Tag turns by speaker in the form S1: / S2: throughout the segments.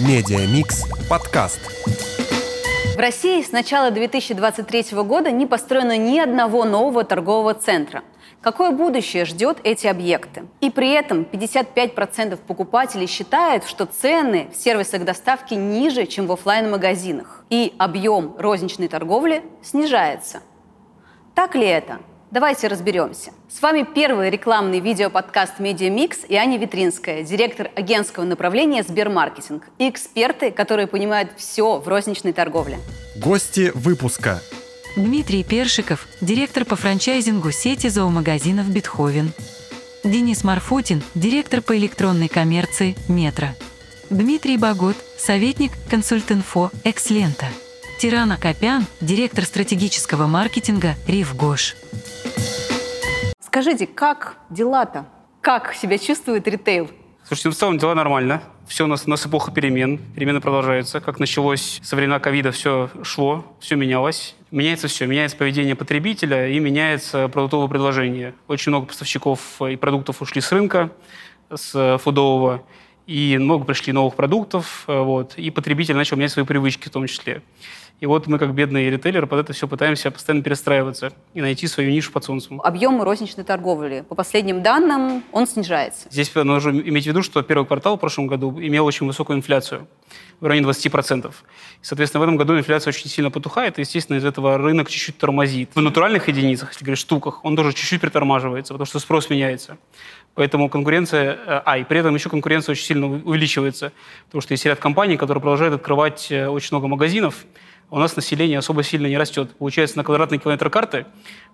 S1: Медиамикс подкаст.
S2: В России с начала 2023 года не построено ни одного нового торгового центра. Какое будущее ждет эти объекты? И при этом 55% покупателей считают, что цены в сервисах доставки ниже, чем в офлайн магазинах И объем розничной торговли снижается. Так ли это? Давайте разберемся. С вами первый рекламный видеоподкаст «Медиамикс» и Аня Витринская, директор агентского направления «Сбермаркетинг» и эксперты, которые понимают все в розничной торговле.
S1: Гости выпуска.
S3: Дмитрий Першиков, директор по франчайзингу сети зоомагазинов «Бетховен». Денис Марфутин, директор по электронной коммерции «Метро». Дмитрий Багот, советник консультинфо «Экслента». Тирана Копян, директор стратегического маркетинга «Рив Гош».
S2: Скажите, как дела-то? Как себя чувствует ритейл?
S4: Слушайте, в целом дела нормально. Все у нас, у нас эпоха перемен. Перемены продолжаются. Как началось со времена ковида, все шло, все менялось. Меняется все. Меняется поведение потребителя и меняется продуктовое предложение. Очень много поставщиков и продуктов ушли с рынка, с фудового. И много пришли новых продуктов. Вот, и потребитель начал менять свои привычки в том числе. И вот мы, как бедные ритейлеры, под это все пытаемся постоянно перестраиваться и найти свою нишу под солнцем.
S2: Объем розничной торговли, по последним данным, он снижается.
S4: Здесь нужно иметь в виду, что первый квартал в прошлом году имел очень высокую инфляцию, в районе 20%. И, соответственно, в этом году инфляция очень сильно потухает, и, естественно, из этого рынок чуть-чуть тормозит. В натуральных единицах, если говорить штуках, он тоже чуть-чуть притормаживается, потому что спрос меняется. Поэтому конкуренция, э, а, и при этом еще конкуренция очень сильно увеличивается, потому что есть ряд компаний, которые продолжают открывать э, очень много магазинов, у нас население особо сильно не растет. Получается, на квадратный километр карты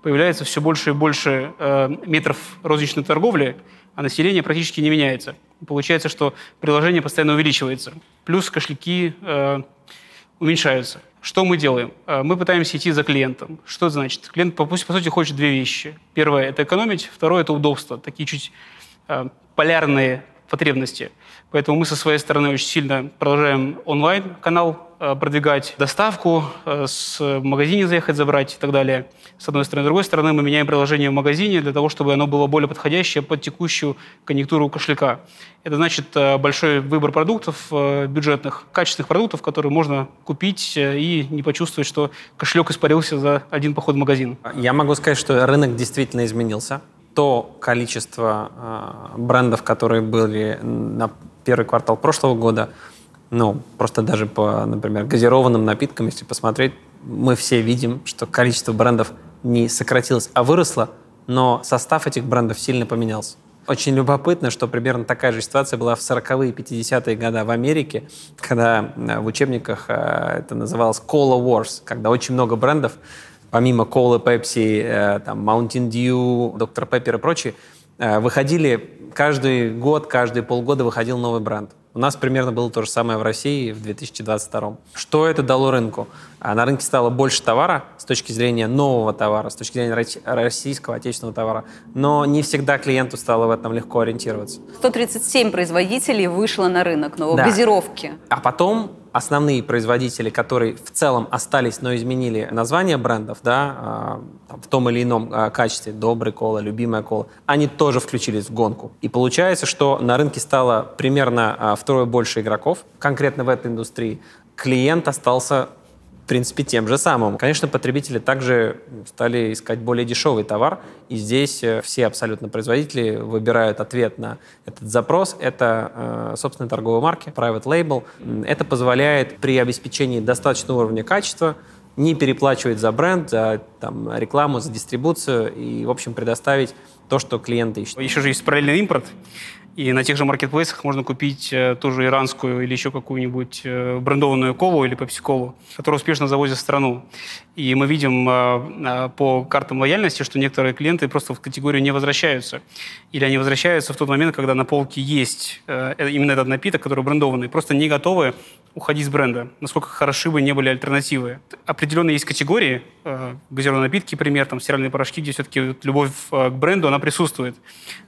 S4: появляется все больше и больше э, метров розничной торговли, а население практически не меняется. Получается, что приложение постоянно увеличивается. Плюс кошельки э, уменьшаются. Что мы делаем? Э, мы пытаемся идти за клиентом. Что это значит? Клиент, по, по сути, хочет две вещи. Первое – это экономить, второе – это удобство. Такие чуть э, полярные потребности. Поэтому мы со своей стороны очень сильно продолжаем онлайн-канал Э, продвигать доставку, э, с магазине заехать забрать и так далее. С одной стороны. С другой стороны, мы меняем приложение в магазине для того, чтобы оно было более подходящее под текущую конъюнктуру кошелька. Это значит э, большой выбор продуктов бюджетных, качественных продуктов, которые можно купить и не почувствовать, что кошелек испарился за один поход в магазин.
S5: Я могу сказать, что рынок действительно изменился. То количество брендов, которые были на первый квартал прошлого года, ну, просто даже по, например, газированным напиткам, если посмотреть, мы все видим, что количество брендов не сократилось, а выросло, но состав этих брендов сильно поменялся. Очень любопытно, что примерно такая же ситуация была в 40-е и 50-е годы в Америке, когда э, в учебниках э, это называлось Cola Wars, когда очень много брендов, помимо Cola, Pepsi, э, там, Mountain Dew, Dr. Pepper и прочие, выходили каждый год, каждые полгода выходил новый бренд. У нас примерно было то же самое в России в 2022. Что это дало рынку? А на рынке стало больше товара с точки зрения нового товара, с точки зрения российского, отечественного товара. Но не всегда клиенту стало в этом легко ориентироваться.
S2: 137 производителей вышло на рынок новой да. газировки.
S5: А потом основные производители, которые в целом остались, но изменили название брендов, да, э, в том или ином э, качестве, добрый кола, любимая кола, они тоже включились в гонку. И получается, что на рынке стало примерно э, втрое больше игроков, конкретно в этой индустрии. Клиент остался в принципе, тем же самым. Конечно, потребители также стали искать более дешевый товар, и здесь э, все абсолютно производители выбирают ответ на этот запрос. Это э, собственные торговые марки, private label. Это позволяет при обеспечении достаточного уровня качества не переплачивать за бренд, за там, рекламу, за дистрибуцию и, в общем, предоставить то, что клиенты ищут.
S4: Еще же есть параллельный импорт. И на тех же маркетплейсах можно купить э, ту же иранскую или еще какую-нибудь э, брендованную колу или пепси-колу, которую успешно завозят в страну. И мы видим э, по картам лояльности, что некоторые клиенты просто в категорию не возвращаются. Или они возвращаются в тот момент, когда на полке есть именно этот напиток, который брендованный, просто не готовы уходить с бренда, насколько хороши бы не были альтернативы. Определенно есть категории, э, газированные напитки, пример, там, стиральные порошки, где все-таки вот любовь э, к бренду, она присутствует.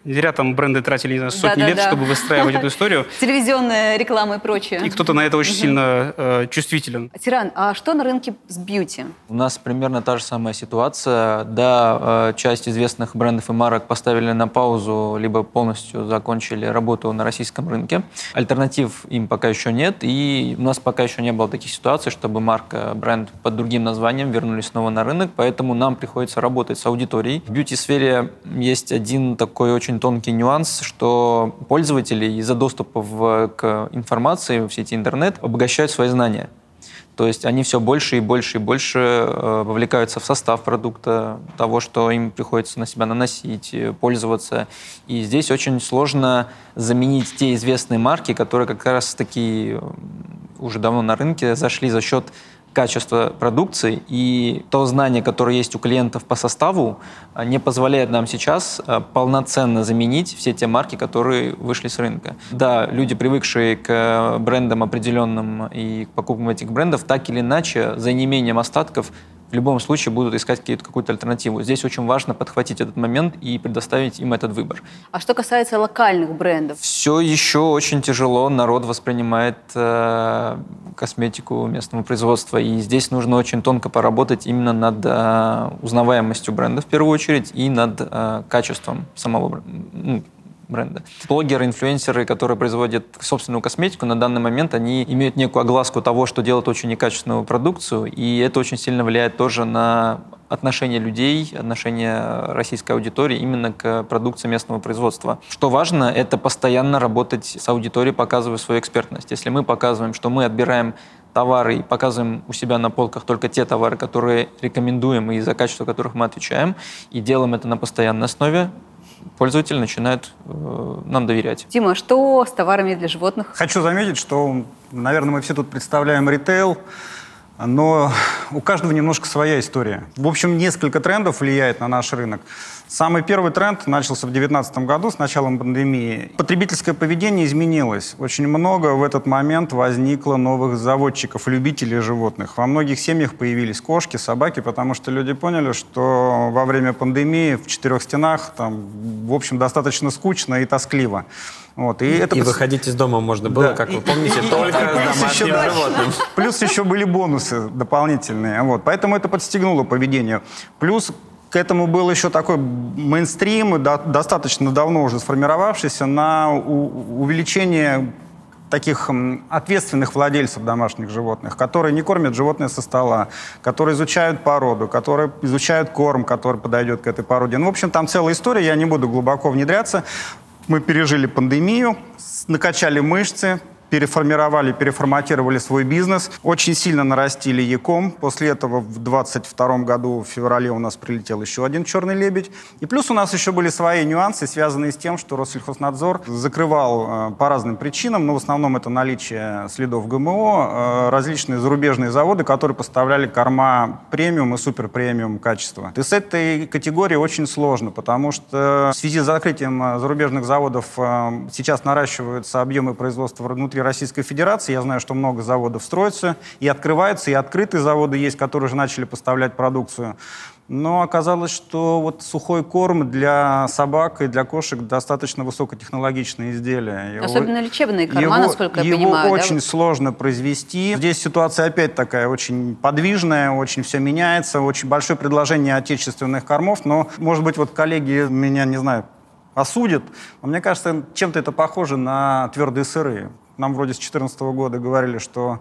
S4: Не зря там бренды тратили, не знаю, сотни
S2: Да-да-да.
S4: лет, чтобы выстраивать эту историю.
S2: Телевизионная реклама и прочее.
S4: И кто-то на это очень сильно э, чувствителен.
S2: Тиран, а что на рынке с бьюти?
S6: У нас примерно та же самая ситуация. Да, э, часть известных брендов и марок поставили на паузу, либо полностью закончили работу на российском рынке. Альтернатив им пока еще нет, и у нас пока еще не было таких ситуаций, чтобы марка, бренд под другим названием вернулись снова на рынок, поэтому нам приходится работать с аудиторией. В бьюти-сфере есть один такой очень тонкий нюанс, что пользователи из-за доступа в- к информации в сети интернет обогащают свои знания. То есть они все больше и больше и больше э, вовлекаются в состав продукта, того, что им приходится на себя наносить, э, пользоваться. И здесь очень сложно заменить те известные марки, которые как раз-таки э, уже давно на рынке зашли за счет качества продукции и то знание, которое есть у клиентов по составу, а, не позволяет нам сейчас а, полноценно заменить все те марки, которые вышли с рынка. Да, люди, привыкшие к э, брендам определенным и к покупкам этих брендов, так или иначе, за неимением остатков, в любом случае будут искать какие-то- какую-то альтернативу. Здесь очень важно подхватить этот момент и предоставить им этот выбор.
S2: А что касается локальных брендов?
S6: Все еще очень тяжело народ воспринимает э, косметику местного производства, и здесь нужно очень тонко поработать именно над э, узнаваемостью бренда в первую очередь и над э, качеством самого ну, бренда. Блогеры, инфлюенсеры, которые производят собственную косметику, на данный момент они имеют некую огласку того, что делают очень некачественную продукцию, и это очень сильно влияет тоже на отношение людей, отношение российской аудитории именно к продукции местного производства. Что важно, это постоянно работать с аудиторией, показывая свою экспертность. Если мы показываем, что мы отбираем товары и показываем у себя на полках только те товары, которые рекомендуем и за качество которых мы отвечаем, и делаем это на постоянной основе, пользователь начинает э, нам доверять.
S2: Дима, что с товарами для животных?
S7: Хочу заметить, что, наверное, мы все тут представляем ритейл, но у каждого немножко своя история. В общем, несколько трендов влияет на наш рынок. Самый первый тренд начался в 2019 году, с началом пандемии. Потребительское поведение изменилось. Очень много в этот момент возникло новых заводчиков, любителей животных. Во многих семьях появились кошки, собаки, потому что люди поняли, что во время пандемии в четырех стенах там, в общем, достаточно скучно и тоскливо. Вот. И, это
S5: И выходить из дома можно было,
S7: Да.
S5: как вы
S7: И-
S5: помните,
S7: и- и-
S5: только
S7: и
S5: с домашним
S7: еще-
S5: животным.
S7: Плюс еще были бонусы дополнительные. Вот. Поэтому это подстегнуло поведение. Плюс к этому был еще такой мейнстрим, да- достаточно давно уже сформировавшийся, на увеличение таких ответственных владельцев домашних животных, которые не кормят животное со стола, которые изучают породу, которые изучают корм, который подойдет к этой породе. Ну, в общем, там целая история, я не буду глубоко внедряться. Мы пережили пандемию, накачали мышцы, переформировали, переформатировали свой бизнес, очень сильно нарастили Яком. После этого в 22 году, в феврале, у нас прилетел еще один черный лебедь. И плюс у нас еще были свои нюансы, связанные с тем, что Россельхознадзор закрывал э, по разным причинам, но в основном это наличие следов ГМО, э, различные зарубежные заводы, которые поставляли корма премиум и супер премиум качества. И с этой категорией очень сложно, потому что в связи с закрытием э, зарубежных заводов э, сейчас наращиваются объемы производства внутри Российской Федерации. Я знаю, что много заводов строятся и открываются, и открытые заводы есть, которые уже начали поставлять продукцию. Но оказалось, что вот сухой корм для собак и для кошек достаточно высокотехнологичное изделие. Его-
S2: Особенно лечебные корма,
S7: его-
S2: насколько я
S7: его
S2: понимаю. да,
S7: очень
S2: вот?
S7: сложно произвести. Здесь ситуация опять такая очень подвижная, очень все меняется, очень большое предложение отечественных кормов, но, может быть, вот коллеги меня, не знаю, осудят, но мне кажется, чем-то это похоже на твердые сыры. Нам вроде с 2014 года говорили, что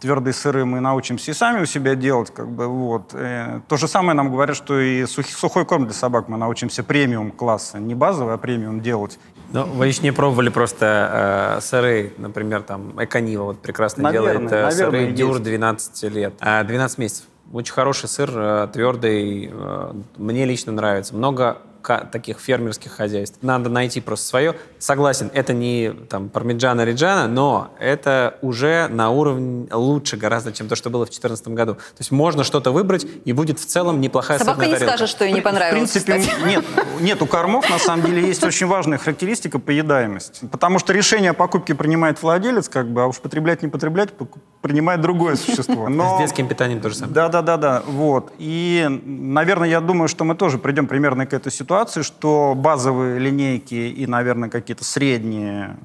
S7: твердые сыры мы научимся и сами у себя делать, как бы, вот. Э, То же самое нам говорят, что и сухи- сухой корм для собак мы научимся премиум класса, не базовый, а премиум делать.
S5: Ну, вы еще не пробовали просто э, сыры, например, там, Эконива вот прекрасно
S7: Наверное,
S5: делает э, сыры
S7: наверное,
S5: Дюр
S7: есть.
S5: 12 лет. А, 12 месяцев. Очень хороший сыр, э, твердый, э, мне лично нравится. Много таких фермерских хозяйств. Надо найти просто свое. Согласен, это не там Пармиджана Риджана, но это уже на уровне лучше гораздо, чем то, что было в 2014 году. То есть можно что-то выбрать, и будет в целом неплохая
S2: Собака не
S5: тарелка.
S2: скажет, что ей не
S7: В
S2: понравилось.
S7: принципе,
S2: кстати.
S7: нет, нет, у кормов на самом деле есть очень важная характеристика поедаемость. Потому что решение о покупке принимает владелец, как бы, а уж потреблять, не потреблять, принимает другое существо. Но...
S5: С детским питанием то же самое.
S7: Да, да, да, да. Вот. И, наверное, я думаю, что мы тоже придем примерно к этой ситуации, что базовые линейки и, наверное, какие-то средние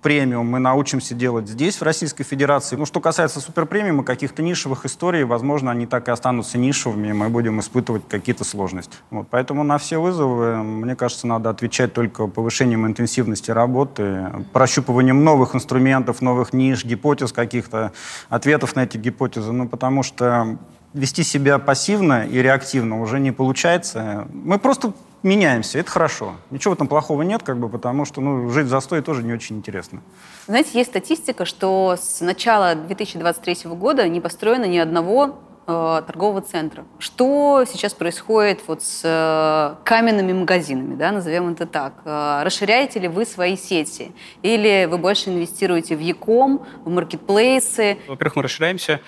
S7: премиум мы научимся делать здесь, в Российской Федерации. Ну, что касается суперпремиума, каких-то нишевых историй, возможно, они так и останутся нишевыми, и мы будем испытывать какие-то сложности. Вот. Поэтому на все вызовы, мне кажется, надо отвечать только повышением интенсивности работы, прощупыванием новых инструментов, новых ниш, гипотез каких-то, ответов на эти гипотезы. Ну, потому что вести себя пассивно и реактивно уже не получается. Мы просто меняемся, это хорошо. Ничего в этом плохого нет, как бы, потому что ну, жить в застое тоже не очень интересно.
S2: Знаете, есть статистика, что с начала 2023 года не построено ни одного э, торгового центра. Что сейчас происходит вот с э, каменными магазинами, да, назовем это так? Э, расширяете ли вы свои сети? Или вы больше инвестируете в Яком, в маркетплейсы?
S4: Во-первых, мы расширяемся.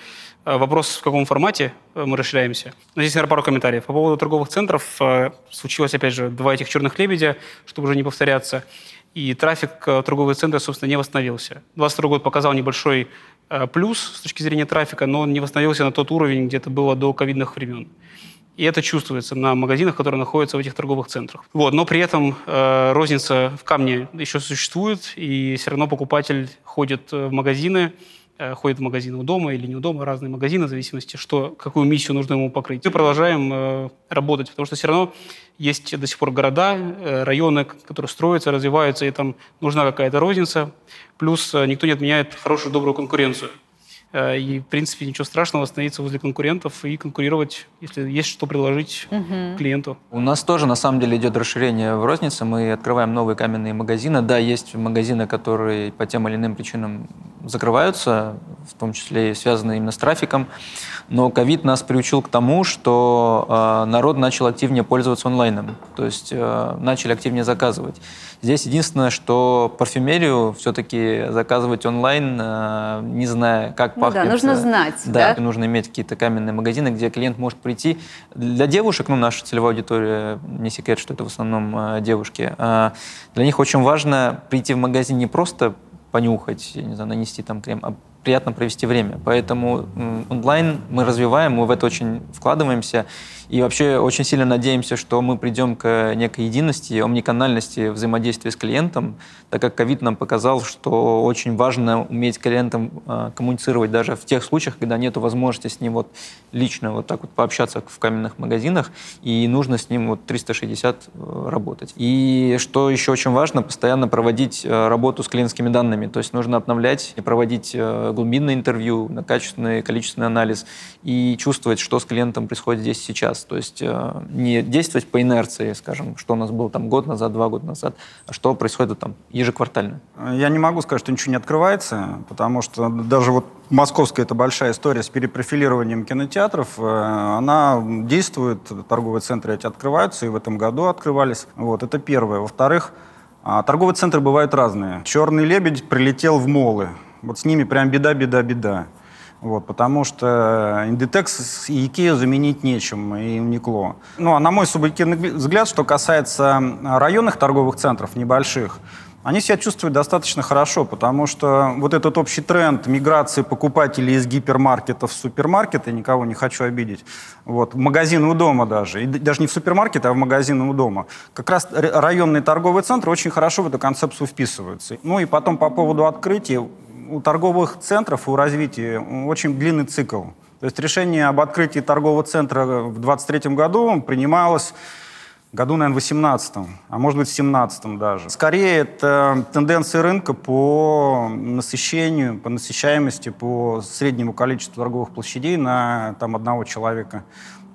S4: Э, Вопрос, в каком формате э, мы расширяемся. Но здесь, наверное, пару комментариев. По поводу торговых центров э, случилось, опять же, два этих черных лебедя, чтобы уже не повторяться. И трафик в торговые центры, собственно, не восстановился. 22 год показал небольшой плюс с точки зрения трафика, но он не восстановился на тот уровень, где это было до ковидных времен. И это чувствуется на магазинах, которые находятся в этих торговых центрах. Вот, но при этом э, розница в камне еще существует, и все равно покупатель ходит в магазины, ходит в магазины у дома или не у дома, разные магазины, в зависимости, что, какую миссию нужно ему покрыть. Мы продолжаем э, работать, потому что все равно есть до сих пор города, э, районы, которые строятся, развиваются, и там нужна какая-то розница. Плюс э, никто не отменяет хорошую, добрую конкуренцию. Э, И, в принципе, ничего страшного остановиться возле конкурентов и конкурировать, если есть что предложить клиенту.
S6: У нас тоже, на самом деле, идет расширение в рознице. Мы открываем новые каменные магазины. Да, есть магазины, которые по тем или иным причинам закрываются, в том числе и связанные именно с трафиком. Но ковид нас приучил к тому, что э, народ начал активнее пользоваться онлайном. То есть э, начали активнее заказывать. Здесь единственное, что парфюмерию все-таки заказывать онлайн, э, не зная, как
S2: Ну да,
S6: пахнет.
S2: нужно
S6: э,
S2: знать,
S6: Да,
S2: да?
S6: нужно иметь какие-то каменные магазины, где клиент может прийти. Для девушек, ну, наша целевая аудитория, не секрет, что это в основном э, девушки, э, для них очень важно прийти в магазин не просто понюхать, не знаю, нанести там крем, а приятно провести время. Поэтому онлайн мы развиваем, мы в это очень вкладываемся. И вообще очень сильно надеемся, что мы придем к некой единости, омниканальности взаимодействия с клиентом, так как ковид нам показал, что очень важно уметь с клиентом э, коммуницировать даже в тех случаях, когда нет возможности с ним вот лично вот так вот пообщаться в каменных магазинах, и нужно с ним вот 360 э, работать. И что еще очень важно, постоянно проводить э, работу с клиентскими данными, то есть нужно обновлять и проводить э, глубинное интервью, качественный, количественный анализ и чувствовать, что с клиентом происходит здесь и То есть э, не действовать по инерции, скажем, что у нас было там год назад, два года назад, а что происходит там ежеквартально.
S7: Я не могу сказать, что ничего не открывается, потому что даже вот московская это большая история с перепрофилированием кинотеатров, э, она действует, торговые центры эти открываются, и в этом году открывались. Вот, это первое. Во-вторых, а, торговые центры бывают разные. Черный лебедь прилетел в молы. Вот с ними прям беда, беда, беда. Вот, потому что Индитекс и Икею заменить нечем, и Уникло. Ну, а на мой субъективный взгляд, что касается районных торговых центров, небольших, они себя чувствуют достаточно хорошо, потому что вот этот общий тренд миграции покупателей из гипермаркетов в супермаркеты, никого не хочу обидеть, вот, в магазины у дома даже, и даже не в супермаркет, а в магазины у дома, как раз районные торговые центры очень хорошо в эту концепцию вписываются. Ну и потом по поводу открытия, у торговых центров, у развития очень длинный цикл. То есть решение об открытии торгового центра в 2023 году принималось году, наверное, в 18 а может быть, в 17 даже. Скорее, это тенденции рынка по насыщению, по насыщаемости, по среднему количеству торговых площадей на там, одного человека,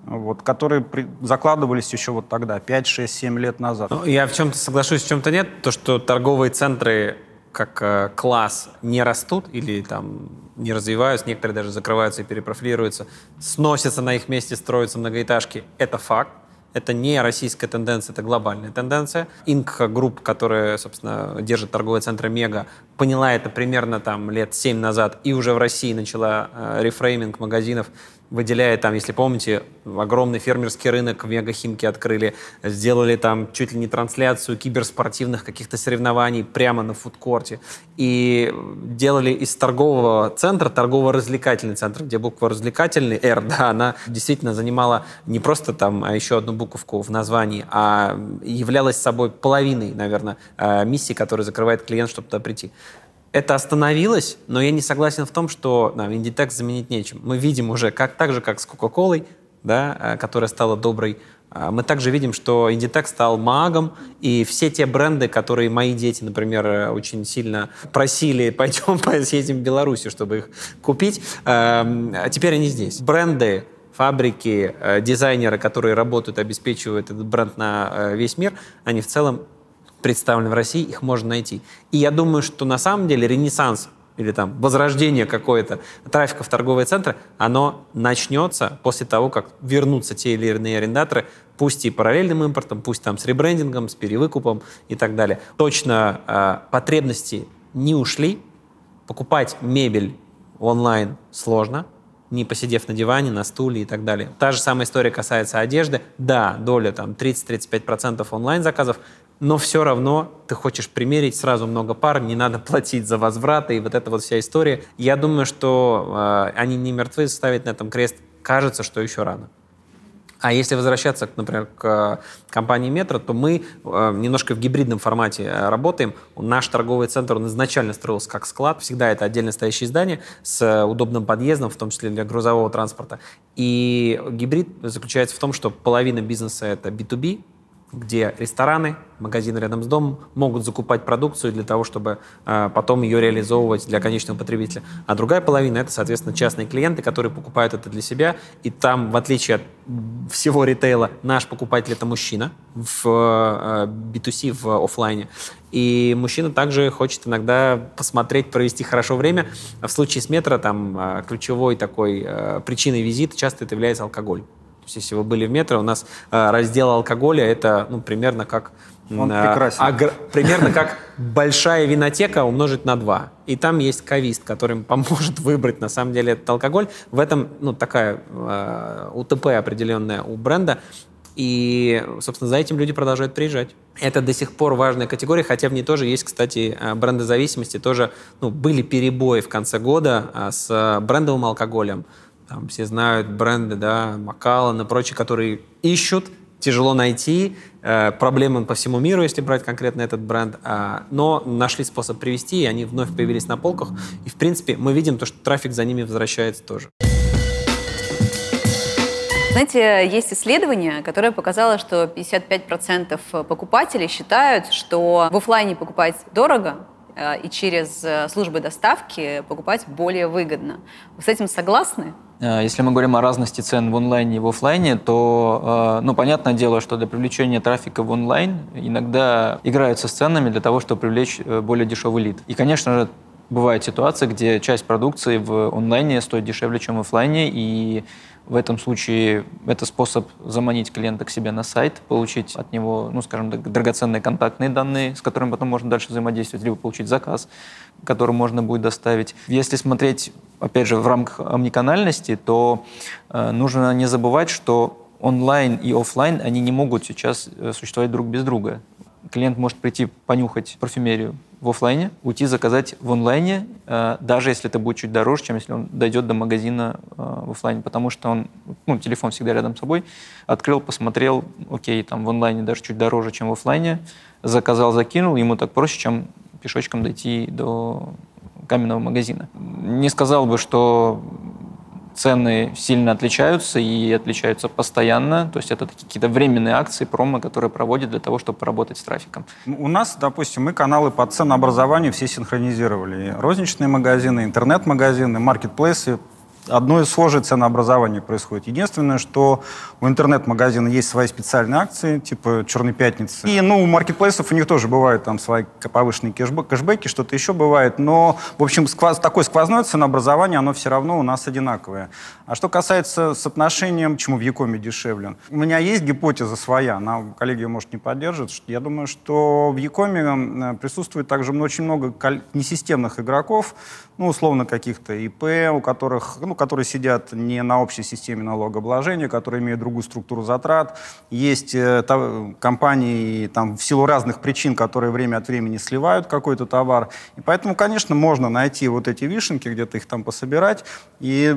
S7: вот, которые при- закладывались еще вот тогда, 5, 6, 7 лет назад.
S5: Ну, я в чем-то соглашусь, в чем-то нет. То, что торговые центры как э, класс не растут или там не развиваются, некоторые даже закрываются и перепрофилируются, сносятся на их месте, строятся многоэтажки, это факт. Это не российская тенденция, это глобальная тенденция. Ingka Group, которая, собственно, держит торговый центр Мега, поняла это примерно там лет 7 назад и уже в России начала э, reframing магазинов выделяя там, если помните, огромный фермерский рынок в Мегахимке открыли, сделали там чуть ли не трансляцию киберспортивных каких-то соревнований прямо на фудкорте. И делали из торгового центра торгово-развлекательный центр, где буква «развлекательный» R, да, она действительно занимала не просто там а еще одну буковку в названии, а являлась собой половиной, наверное, э, миссии, которую закрывает клиент, чтобы туда прийти это остановилось, но я не согласен в том, что да, Inditex заменить нечем. Мы видим уже, как, так же, как с Coca-Cola, да, э, которая стала доброй, а, мы также видим, что Inditex стал магом, и все те бренды, которые мои дети, например, э, очень сильно просили, пойдем съездим в Беларусь, чтобы их купить, эм, а теперь они здесь. Бренды, фабрики, э, дизайнеры, которые работают, обеспечивают этот бренд на весь мир, они в целом представлены в России, их можно найти. И я думаю, что на самом деле ренессанс или там возрождение какое-то трафика в торговые центры, оно начнется после того, как вернутся те или иные арендаторы, пусть и параллельным импортом, пусть там с ребрендингом, с перевыкупом и так далее. Точно э, потребности не ушли. Покупать мебель онлайн сложно, не посидев на диване, на стуле и так далее. Та же самая история касается одежды. Да, доля там 30-35% онлайн заказов, но все равно ты хочешь примерить сразу много пар, не надо платить за возвраты и вот эта вот вся история. Я думаю, что э, они не мертвы, ставить на этом крест кажется, что еще рано. А если возвращаться, например, к компании Метро, то мы э, немножко в гибридном формате э, работаем. Наш торговый центр он изначально строился как склад. Всегда это отдельно стоящее здание с удобным подъездом, в том числе для грузового транспорта. И гибрид заключается в том, что половина бизнеса — это B2B, где рестораны, магазины рядом с домом могут закупать продукцию для того, чтобы э, потом ее реализовывать для конечного потребителя. А другая половина — это, соответственно, частные клиенты, которые покупают это для себя. И там, в отличие от всего ритейла, наш покупатель — это мужчина в э, B2C, в офлайне. И мужчина также хочет иногда посмотреть, провести хорошо время. В случае с метро там э, ключевой такой э, причиной визита часто это является алкоголь если вы были в метро, у нас э, раздел алкоголя это ну, примерно как
S7: он э, прекрасен.
S5: Агр... Примерно как большая винотека умножить на 2. И там есть кавист, который поможет выбрать на самом деле этот алкоголь. В этом ну, такая э, УТП определенная у бренда. И, собственно, за этим люди продолжают приезжать. Это до сих пор важная категория, хотя в ней тоже есть, кстати, э, брендозависимости. Тоже ну, были перебои в конце года с брендовым алкоголем. Там все знают бренды, да, Макаллан и прочие, которые ищут, тяжело найти, э, проблемы по всему миру, если брать конкретно этот бренд, э, но нашли способ привести, и они вновь появились на полках. И, в принципе, мы видим то, что трафик за ними возвращается тоже.
S2: Знаете, есть исследование, которое показало, что 55% покупателей считают, что в офлайне покупать дорого, э, и через э, службы доставки покупать более выгодно. Вы с этим согласны?
S6: Э, если мы говорим о разности цен в онлайне и в офлайне, то, э, ну, понятное дело, что для привлечения трафика в онлайн иногда играются с ценами для того, чтобы привлечь э, более дешевый лид. И, конечно же, бывают ситуации, где часть продукции в онлайне стоит дешевле, чем в офлайне, и в этом случае это способ заманить клиента к себе на сайт, получить от него, ну, скажем так, драгоценные контактные данные, с которыми потом можно дальше взаимодействовать, либо получить заказ, который можно будет доставить. Если смотреть, опять же, в рамках омниканальности, то э, нужно не забывать, что онлайн и офлайн, они не могут сейчас э, существовать друг без друга. Клиент может прийти понюхать парфюмерию в офлайне, уйти заказать в онлайне, э, даже если это будет чуть дороже, чем если он дойдет до магазина э, в офлайне, потому что он, ну, телефон всегда рядом с собой, открыл, посмотрел, окей, там в онлайне даже чуть дороже, чем в офлайне, заказал, закинул, ему так проще, чем пешочком дойти до каменного магазина. Не сказал бы, что цены сильно отличаются и отличаются постоянно. То есть это какие-то временные акции, промо, которые проводят для того, чтобы поработать с трафиком.
S7: У нас, допустим, мы каналы по ценообразованию все синхронизировали. Розничные магазины, интернет-магазины, маркетплейсы, одно и схожее ценообразование происходит. Единственное, что у интернет-магазина есть свои специальные акции, типа «Черной пятницы». И, ну, у маркетплейсов у них тоже бывают там свои повышенные кэшбэки, что-то еще бывает. Но, в общем, сквоз, такое сквозное ценообразование, оно все равно у нас одинаковое. А что касается соотношения, почему в Якоме дешевле, у меня есть гипотеза своя, она, коллеги, может, не поддержит. Я думаю, что в Якоме присутствует также очень много несистемных игроков, ну, условно, каких-то ИП, у которых, ну, которые сидят не на общей системе налогообложения, которые имеют другую структуру затрат. Есть э, та, компании там, в силу разных причин, которые время от времени сливают какой-то товар. И поэтому, конечно, можно найти вот эти вишенки, где-то их там пособирать и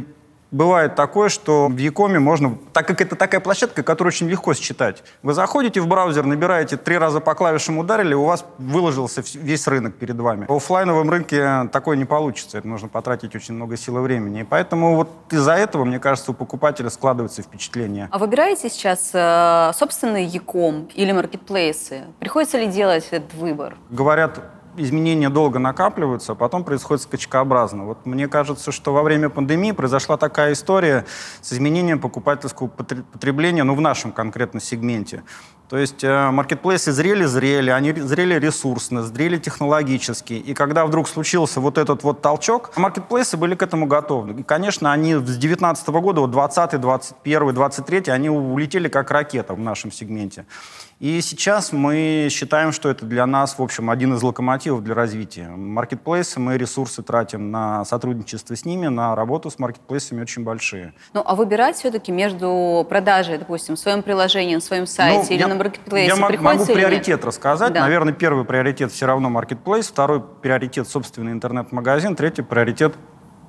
S7: бывает такое, что в Якоме можно, так как это такая площадка, которую очень легко считать. Вы заходите в браузер, набираете три раза по клавишам ударили, у вас выложился весь рынок перед вами. В офлайновом рынке такое не получится, это нужно потратить очень много сил и времени. И поэтому вот из-за этого, мне кажется, у покупателя складывается впечатление.
S2: А выбираете сейчас э, собственный Яком или маркетплейсы? Приходится ли делать этот выбор?
S7: Говорят, изменения долго накапливаются, а потом происходит скачкообразно. Вот мне кажется, что во время пандемии произошла такая история с изменением покупательского потребления, ну, в нашем конкретно сегменте. То есть э, маркетплейсы зрели-зрели, они зрели ресурсно, зрели технологически. И когда вдруг случился вот этот вот толчок, маркетплейсы были к этому готовы. И, конечно, они с 2019 года, вот 20, 21, 23, они улетели как ракета в нашем сегменте. И сейчас мы считаем, что это для нас, в общем, один из локомотивов для развития. Маркетплейсы, мы ресурсы тратим на сотрудничество с ними, на работу с маркетплейсами очень большие.
S2: Ну, а выбирать все-таки между продажей, допустим, в своем приложении, на своем сайте ну, или я, на маркетплейсе
S7: Я могу приоритет рассказать. Да. Наверное, первый приоритет все равно маркетплейс, второй приоритет собственный интернет-магазин, третий приоритет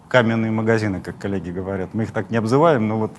S7: каменные магазины, как коллеги говорят. Мы их так не обзываем, но вот...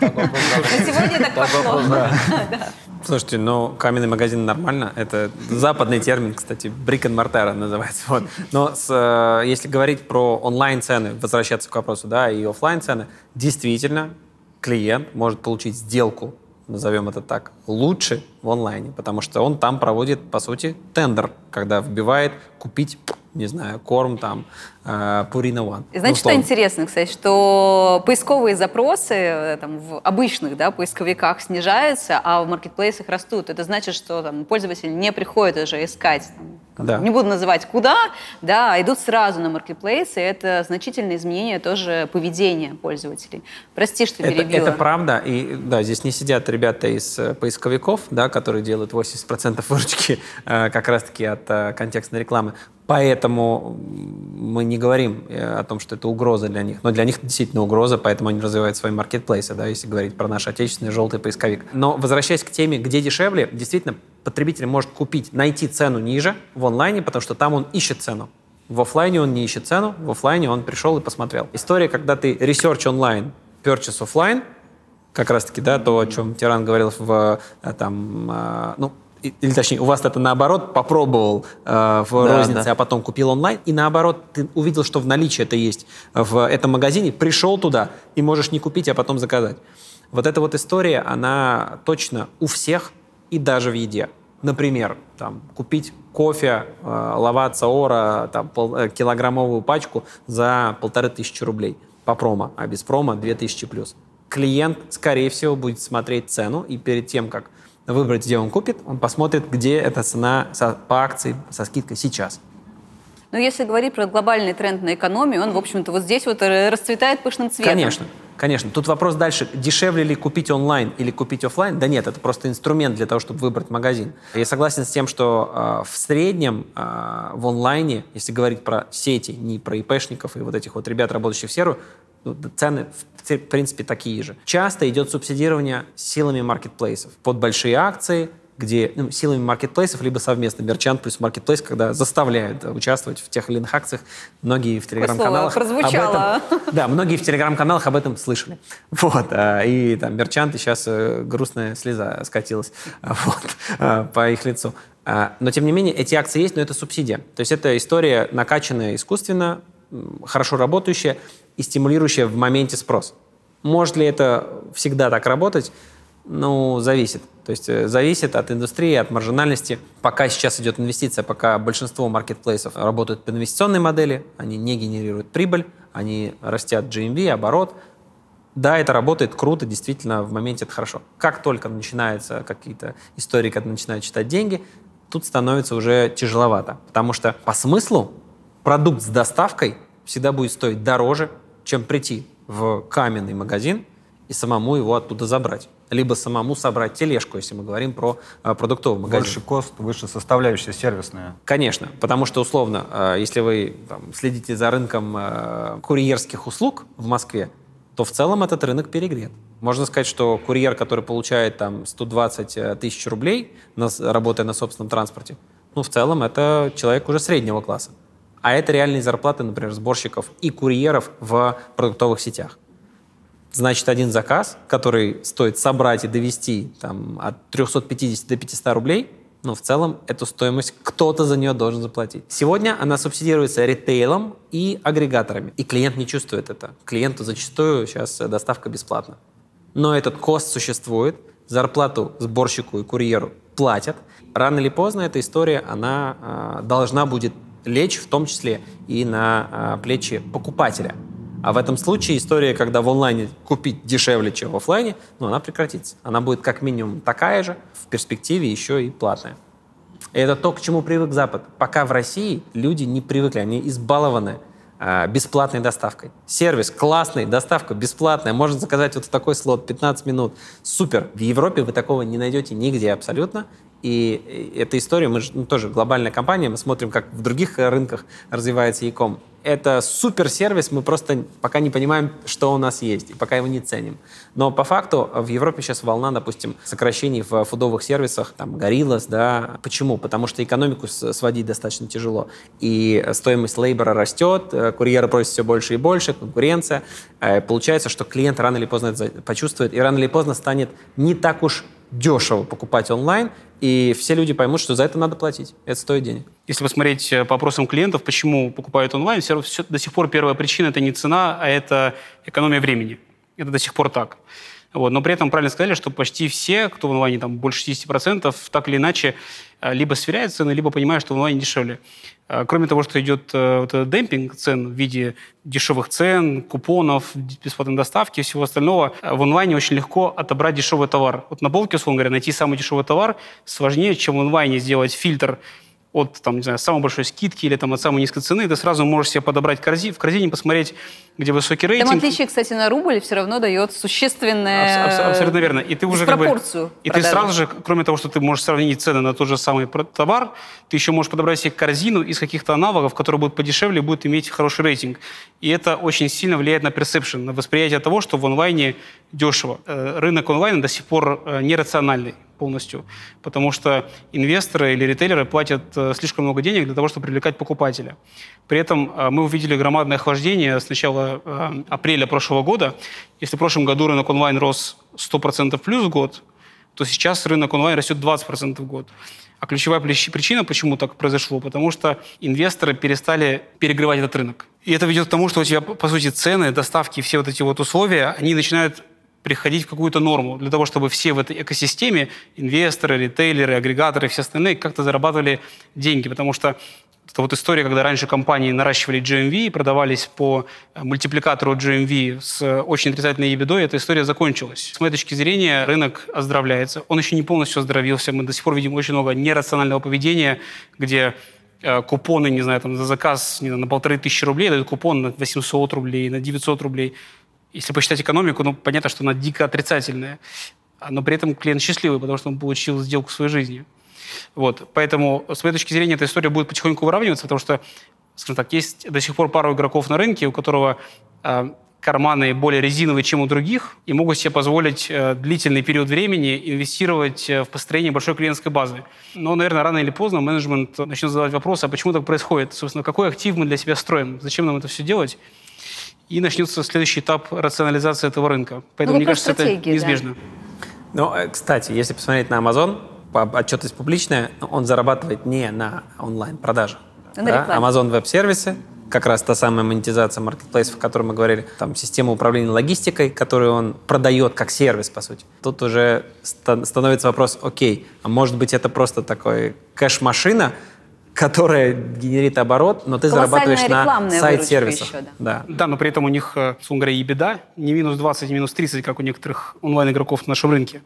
S2: Сегодня так пошло.
S5: Слушайте, ну, каменный магазин нормально. Это западный термин, кстати, brick and mortar называется. Вот. Но с, э, если говорить про онлайн-цены, возвращаться к вопросу, да, и офлайн цены действительно клиент может получить сделку, назовем это так, лучше в онлайне, потому что он там проводит, по сути, тендер, когда вбивает купить не знаю, корм там, Purina One.
S2: Знаете, что интересно, кстати, что поисковые запросы э, там, в обычных да, поисковиках снижаются, а в маркетплейсах растут. Это значит, что там, пользователь не приходит уже искать там, да. Не буду называть куда, да, а идут сразу на маркетплейсы. Это значительное изменение тоже поведения пользователей. Прости, что перебила.
S5: Это, это правда. И да, здесь не сидят ребята из э, поисковиков, да, которые делают 80% выручки э, как раз-таки от э, контекстной рекламы. Поэтому мы не говорим э, о том, что это угроза для них. Но для них действительно угроза, поэтому они развивают свои маркетплейсы, да, если говорить про наш отечественный желтый поисковик. Но возвращаясь к теме, где дешевле, действительно, потребитель может купить, найти цену ниже в онлайне, потому что там он ищет цену. В офлайне он не ищет цену, в офлайне он пришел и посмотрел. История, когда ты research онлайн, purchase офлайн, как раз-таки, да, то, о чем Тиран говорил в, э, там, э, ну, или точнее, у вас это наоборот попробовал э, в да, рознице, да. а потом купил онлайн, и наоборот, ты увидел, что в наличии это есть в этом магазине, пришел туда и можешь не купить, а потом заказать. Вот эта вот история, она точно у всех и даже в еде. Например, там, купить кофе, э, лаваца ора, там, пол, э, килограммовую пачку за полторы тысячи рублей по промо, а без промо две тысячи плюс. Клиент, скорее всего, будет смотреть цену, и перед тем, как выбрать, где он купит, он посмотрит, где эта цена со, по акции со скидкой сейчас.
S2: Но если говорить про глобальный тренд на экономию, он, в общем-то, вот здесь вот расцветает пышным цветом.
S5: Конечно. Конечно. Тут вопрос дальше. Дешевле ли купить онлайн или купить офлайн? Да нет, это просто инструмент для того, чтобы выбрать магазин. Я согласен с тем, что э, в среднем э, в онлайне, если говорить про сети, не про ИПшников и вот этих вот ребят, работающих в серу, ну, цены в принципе такие же. Часто идет субсидирование силами маркетплейсов под большие акции, где ну, силами маркетплейсов, либо совместно мерчант плюс маркетплейс, когда заставляют участвовать в тех или иных акциях. Многие в телеграм-каналах об этом, да, многие в телеграм-каналах об этом слышали. Вот, а, и там мерчанты сейчас э, грустная слеза скатилась вот, а, по их лицу. А, но, тем не менее, эти акции есть, но это субсидия. То есть это история накачанная искусственно, хорошо работающая и стимулирующая в моменте спрос. Может ли это всегда так работать? Ну, зависит. То есть э, зависит от индустрии, от маржинальности. Пока сейчас идет инвестиция, пока большинство маркетплейсов работают по инвестиционной модели, они не генерируют прибыль, они растят GMV, оборот. Да, это работает круто, действительно, в моменте это хорошо. Как только начинаются какие-то истории, когда начинают читать деньги, тут становится уже тяжеловато. Потому что по смыслу продукт с доставкой всегда будет стоить дороже, чем прийти в каменный магазин и самому его оттуда забрать. Либо самому собрать тележку, если мы говорим про э, продуктовый магазин.
S7: Больше кост, выше составляющая сервисная.
S5: Конечно, потому что условно, э, если вы там, следите за рынком э, курьерских услуг в Москве, то в целом этот рынок перегрет. Можно сказать, что курьер, который получает там 120 э, тысяч рублей, на, работая на собственном транспорте, ну, в целом это человек уже среднего класса. А это реальные зарплаты, например, сборщиков и курьеров в продуктовых сетях. Значит, один заказ, который стоит собрать и довести там, от 350 до 500 рублей, ну, в целом, эту стоимость кто-то за нее должен заплатить. Сегодня она субсидируется ритейлом и агрегаторами. И клиент не чувствует это. Клиенту зачастую сейчас доставка бесплатна. Но этот кост существует, зарплату сборщику и курьеру платят. Рано или поздно эта история, она э, должна будет лечь в том числе и на а, плечи покупателя. А в этом случае история, когда в онлайне купить дешевле, чем в офлайне, ну, она прекратится. Она будет как минимум такая же, в перспективе еще и платная. И это то, к чему привык Запад. Пока в России люди не привыкли, они избалованы э, бесплатной доставкой. Сервис классный, доставка бесплатная, можно заказать вот в такой слот 15 минут. Супер. В Европе вы такого не найдете нигде абсолютно. И эта история, мы же ну, тоже глобальная компания, мы смотрим, как в других рынках развивается e-com. Это супер сервис, мы просто пока не понимаем, что у нас есть, и пока его не ценим. Но по факту в Европе сейчас волна, допустим, сокращений в фудовых сервисах, там, Gorillas, да. Почему? Потому что экономику сводить достаточно тяжело. И стоимость лейбора растет, э, курьеры просят все больше и больше, конкуренция. Э, получается, что клиент рано или поздно это почувствует, и рано или поздно станет не так уж дешево покупать онлайн, и все люди поймут, что за это надо платить. Это стоит денег.
S4: Если посмотреть э, по опросам клиентов, почему покупают онлайн, все, все, до сих пор первая причина – это не цена, а это экономия времени. Это до сих пор так. Вот. Но при этом правильно сказали, что почти все, кто в онлайне, там больше 60%, так или иначе э, либо сверяют цены, либо понимают, что в онлайне дешевле. Э, кроме того, что идет э, вот этот демпинг цен в виде дешевых цен, купонов, бесплатной доставки и всего остального, в онлайне очень легко отобрать дешевый товар. Вот на полке, условно говоря, найти самый дешевый товар сложнее, чем в онлайне сделать фильтр от там, не знаю, самой большой скидки или там, от самой низкой цены, ты сразу можешь себе подобрать корзи, в корзине, посмотреть, где высокий рейтинг.
S2: Там отличие, кстати, на рубль все равно дает существенное...
S4: Абс- абсолютно верно. И ты уже. Как бы, и ты сразу же, кроме того, что ты можешь сравнить цены на тот же самый товар, ты еще можешь подобрать себе корзину из каких-то аналогов, которые будут подешевле и будут иметь хороший рейтинг. И это очень сильно влияет на perception, на восприятие того, что в онлайне дешево. Э, рынок онлайна до сих пор э, нерациональный полностью, потому что инвесторы или ритейлеры платят э, слишком много денег для того, чтобы привлекать покупателя. При этом э, мы увидели громадное охлаждение с начала э, апреля прошлого года. Если в прошлом году рынок онлайн рос 100% плюс в год, то сейчас рынок онлайн растет 20% в год. А ключевая причина, почему так произошло, потому что инвесторы перестали перегревать этот рынок. И это ведет к тому, что у тебя, по сути, цены, доставки, все вот эти вот условия, они начинают приходить в какую-то норму, для того, чтобы все в этой экосистеме, инвесторы, ритейлеры, агрегаторы, все остальные, как-то зарабатывали деньги. Потому что это вот история, когда раньше компании наращивали GMV и продавались по э, мультипликатору GMV с очень отрицательной ебедой, эта история закончилась. С моей точки зрения, рынок оздоровляется. Он еще не полностью оздоровился. Мы до сих пор видим очень много нерационального поведения, где э, купоны, не знаю, там, за заказ не знаю, на полторы тысячи рублей дают купон на 800 рублей, на 900 рублей если посчитать экономику, ну, понятно, что она дико отрицательная. Но при этом клиент счастливый, потому что он получил сделку в своей жизни. Вот. Поэтому, с моей точки зрения, эта история будет потихоньку выравниваться, потому что, скажем так, есть до сих пор пару игроков на рынке, у которого э, карманы более резиновые, чем у других, и могут себе позволить э, длительный период времени инвестировать э, в построение большой клиентской базы. Но, наверное, рано или поздно менеджмент начнет задавать вопрос, а почему так происходит? Собственно, какой актив мы для себя строим? Зачем нам это все делать? И начнется следующий этап рационализации этого рынка. Поэтому, ну, мне кажется, это неизбежно.
S5: Да. Ну, э, кстати, если посмотреть на Amazon, отчетность публичная, он зарабатывает не на онлайн-продаже. Да? Amazon веб-сервисы, как раз та самая монетизация маркетплейсов, о которой мы говорили, там система управления логистикой, которую он продает как сервис, по сути. Тут уже становится вопрос, окей, а может быть это просто такой кэш-машина, которая генерит оборот, но ты зарабатываешь на сайт-сервисах. да.
S4: Да, но при этом у них, э, условно говоря, и беда, не минус 20, не минус 30, как у некоторых онлайн-игроков на нашем рынке.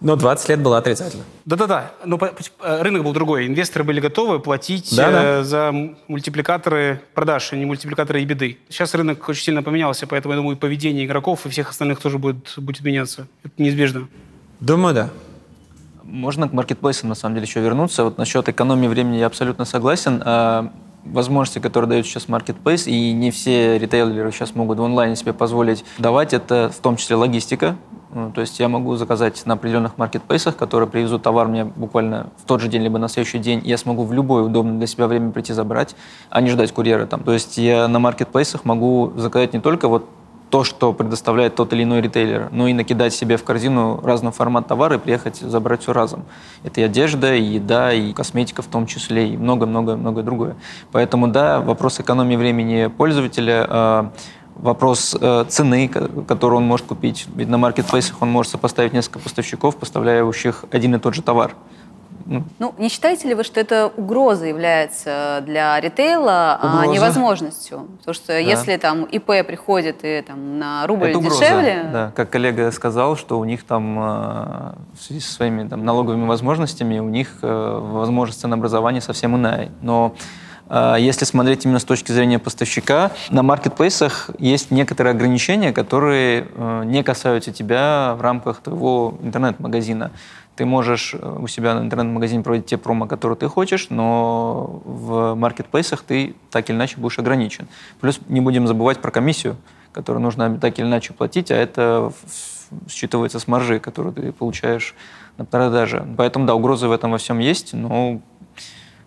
S5: Но 20 лет было отрицательно.
S4: Да-да-да, но э, рынок был другой. Инвесторы были готовы платить э, за м- мультипликаторы продаж, а не мультипликаторы и беды. Сейчас рынок очень сильно поменялся, поэтому, я думаю, поведение игроков и всех остальных тоже будет, будет меняться. Это неизбежно.
S5: Думаю, да.
S6: Можно к маркетплейсам на самом деле еще вернуться. Вот насчет экономии времени я абсолютно согласен. А, Возможности, которые дает сейчас маркетплейс, и не все ритейлеры сейчас могут в онлайне себе позволить давать, это в том числе логистика. Ну, То есть я могу заказать на определенных маркетплейсах, которые привезут товар мне буквально в тот же день, либо на следующий день. Я смогу в любое удобное для себя время прийти забрать, а не ждать курьера там. То есть я на маркетплейсах могу заказать не только вот то, что предоставляет тот или иной ритейлер, но и накидать себе в корзину разного формата товара и приехать забрать все разом. Это и одежда, и еда, и косметика в том числе, и много-много-много другое. Поэтому, да, вопрос экономии времени пользователя, э, вопрос э, цены, ко- которую он может купить. Ведь на маркетплейсах он может сопоставить несколько поставщиков, поставляющих один и тот же товар. Ну,
S2: Ну, не считаете ли вы, что это угроза является для ритейла, а
S6: Угроза.
S2: не возможностью? Потому что если там ИП приходит и там на рубль
S6: Это угроза,
S2: дешевле,
S6: Да, как коллега сказал, что у них там э, в связи со своими там, налоговыми возможностями, у них э, возможность ценообразования совсем иная. Но если смотреть именно с точки зрения поставщика, на маркетплейсах есть некоторые ограничения, которые э, не касаются тебя в рамках твоего интернет-магазина. Ты можешь э, у себя на интернет-магазине проводить те промо, которые ты хочешь, но в маркетплейсах ты так или иначе будешь ограничен. Плюс не будем забывать про комиссию, которую нужно так или иначе платить, а это считывается с маржи, которую ты получаешь на продаже. Поэтому, да, угрозы в этом во всем есть, но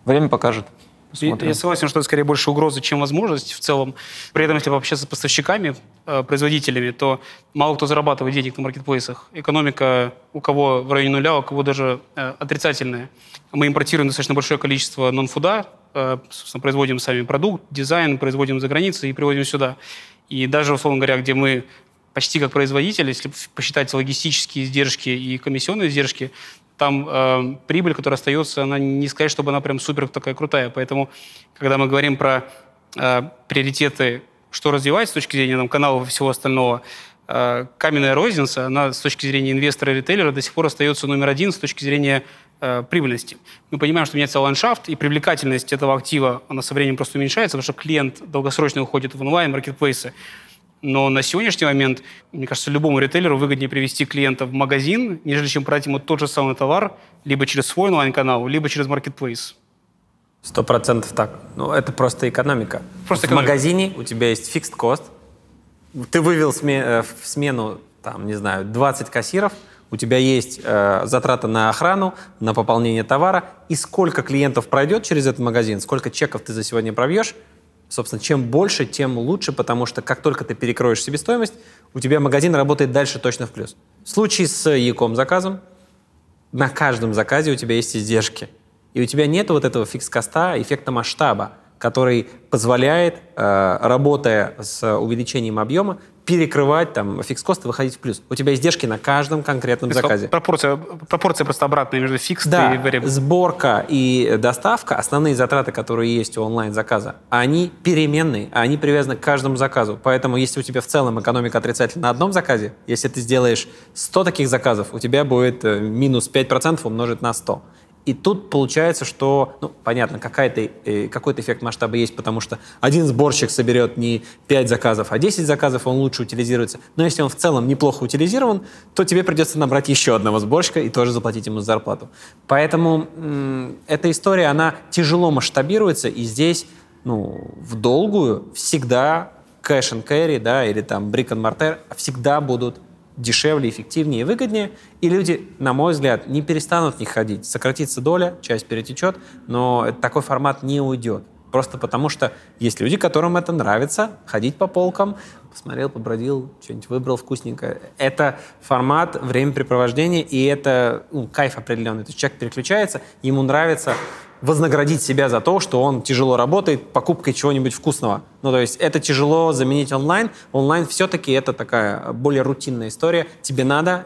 S6: время покажет.
S4: И
S6: Посмотрим.
S4: Я согласен, что это скорее больше угроза, чем возможность в целом. При этом, если пообщаться с поставщиками, э, производителями, то мало кто зарабатывает денег на маркетплейсах. Экономика у кого в районе нуля, у кого даже э, отрицательная. Мы импортируем достаточно большое количество нон-фуда, э, собственно, производим сами продукт, дизайн, производим за границей и приводим сюда. И даже, условно говоря, где мы почти как производитель, если посчитать логистические издержки и комиссионные издержки, там э, прибыль, которая остается, она не сказать, чтобы она прям супер такая крутая. Поэтому, когда мы говорим про э, приоритеты, что развивать с точки зрения там, каналов и всего остального, э, каменная розница, она с точки зрения инвестора и ритейлера до сих пор остается номер один с точки зрения э, прибыльности. Мы понимаем, что меняется ландшафт, и привлекательность этого актива, она со временем просто уменьшается, потому что клиент долгосрочно уходит в онлайн-маркетплейсы. Но на сегодняшний момент, мне кажется, любому ритейлеру выгоднее привести клиента в магазин, нежели чем продать ему тот же самый товар либо через свой онлайн-канал, либо через маркетплейс.
S5: Сто процентов так. Ну, это просто экономика.
S4: Просто
S5: в
S4: экономика.
S5: магазине у тебя есть фикст кост. Ты вывел сме- э, в смену, там, не знаю, 20 кассиров, у тебя есть э, затраты на охрану, на пополнение товара, и сколько клиентов пройдет через этот магазин, сколько чеков ты за сегодня пробьешь, собственно, чем больше, тем лучше, потому что как только ты перекроешь себестоимость, у тебя магазин работает дальше точно в плюс. В случае с e-com заказом, на каждом заказе у тебя есть издержки. И у тебя нет вот этого fix-cost а, эффекта масштаба, который позволяет, э, работая с увеличением объема, перекрывать там fix-cost и выходить в плюс. У тебя издержки на каждом конкретном
S4: То
S5: заказе.
S4: Пропорция, пропорция просто обратная между fix
S5: Да,
S4: и variable.
S5: сборка и доставка, основные затраты, которые есть у онлайн-заказа, они переменные, они привязаны к каждому заказу. Поэтому если у тебя в целом экономика отрицательна на одном заказе, если ты сделаешь 100 таких заказов, у тебя будет э, минус 5% умножить на 100. И тут получается, что, ну, понятно, э, какой-то эффект масштаба есть, потому что один сборщик соберет не 5 заказов, а 10 заказов, он лучше утилизируется. Но если он в целом неплохо утилизирован, то тебе придется набрать еще одного сборщика и тоже заплатить ему зарплату. Поэтому м, эта история, она тяжело масштабируется, и здесь, ну, в долгую всегда кэш and carry, да, или там brick and mortar всегда будут дешевле, эффективнее и выгоднее, и люди, на мой взгляд, не перестанут в них ходить. Сократится доля, часть перетечет, но такой формат не уйдет. Просто потому что есть люди, которым это нравится, ходить по полкам, посмотрел, побродил, что-нибудь выбрал вкусненькое. Это формат времяпрепровождения, и это ну, кайф определенный. То есть человек переключается, ему нравится вознаградить себя за то, что он тяжело работает покупкой чего-нибудь вкусного. Ну, то есть это тяжело заменить онлайн. Онлайн все-таки это такая более рутинная история. Тебе надо